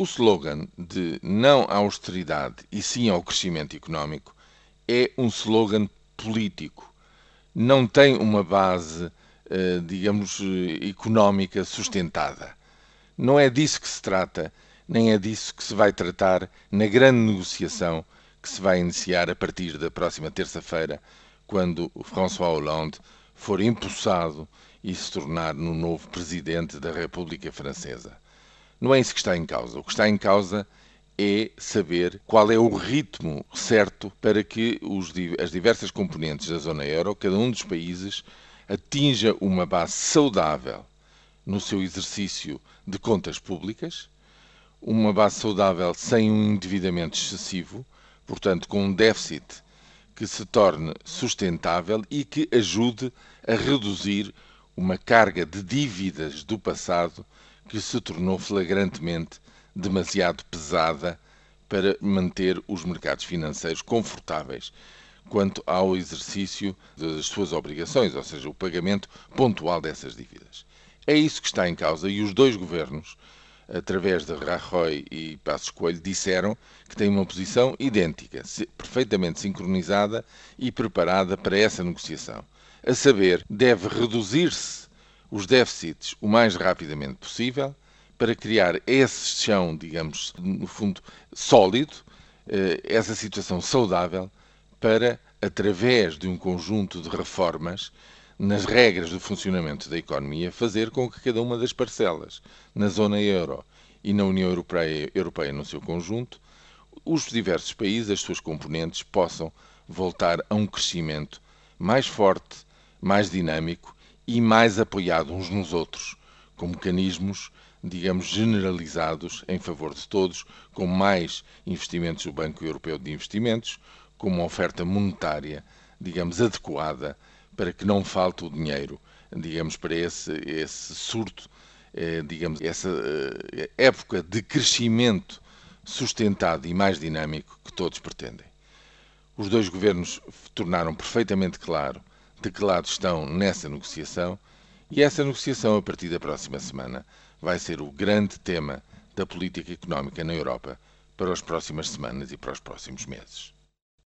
O slogan de não à austeridade e sim ao crescimento económico é um slogan político. Não tem uma base, eh, digamos, económica sustentada. Não é disso que se trata, nem é disso que se vai tratar na grande negociação que se vai iniciar a partir da próxima terça-feira, quando François Hollande for impulsado e se tornar no novo presidente da República Francesa. Não é isso que está em causa. O que está em causa é saber qual é o ritmo certo para que os, as diversas componentes da zona euro, cada um dos países, atinja uma base saudável no seu exercício de contas públicas, uma base saudável sem um endividamento excessivo, portanto, com um déficit que se torne sustentável e que ajude a reduzir uma carga de dívidas do passado que se tornou flagrantemente demasiado pesada para manter os mercados financeiros confortáveis quanto ao exercício das suas obrigações, ou seja, o pagamento pontual dessas dívidas. É isso que está em causa e os dois governos, através de Rajoy e Passos Coelho, disseram que têm uma posição idêntica, perfeitamente sincronizada e preparada para essa negociação. A saber, deve reduzir-se os déficits o mais rapidamente possível para criar esse chão, digamos, no fundo, sólido, eh, essa situação saudável, para, através de um conjunto de reformas nas regras do funcionamento da economia, fazer com que cada uma das parcelas na zona euro e na União Europeia, Europeia no seu conjunto, os diversos países, as suas componentes, possam voltar a um crescimento mais forte, mais dinâmico e mais apoiado uns nos outros, com mecanismos, digamos, generalizados em favor de todos, com mais investimentos do Banco Europeu de Investimentos, com uma oferta monetária, digamos, adequada para que não falte o dinheiro, digamos, para esse, esse surto, eh, digamos, essa eh, época de crescimento sustentado e mais dinâmico que todos pretendem. Os dois governos tornaram perfeitamente claro de que lado estão nessa negociação e essa negociação, a partir da próxima semana, vai ser o grande tema da política económica na Europa para as próximas semanas e para os próximos meses.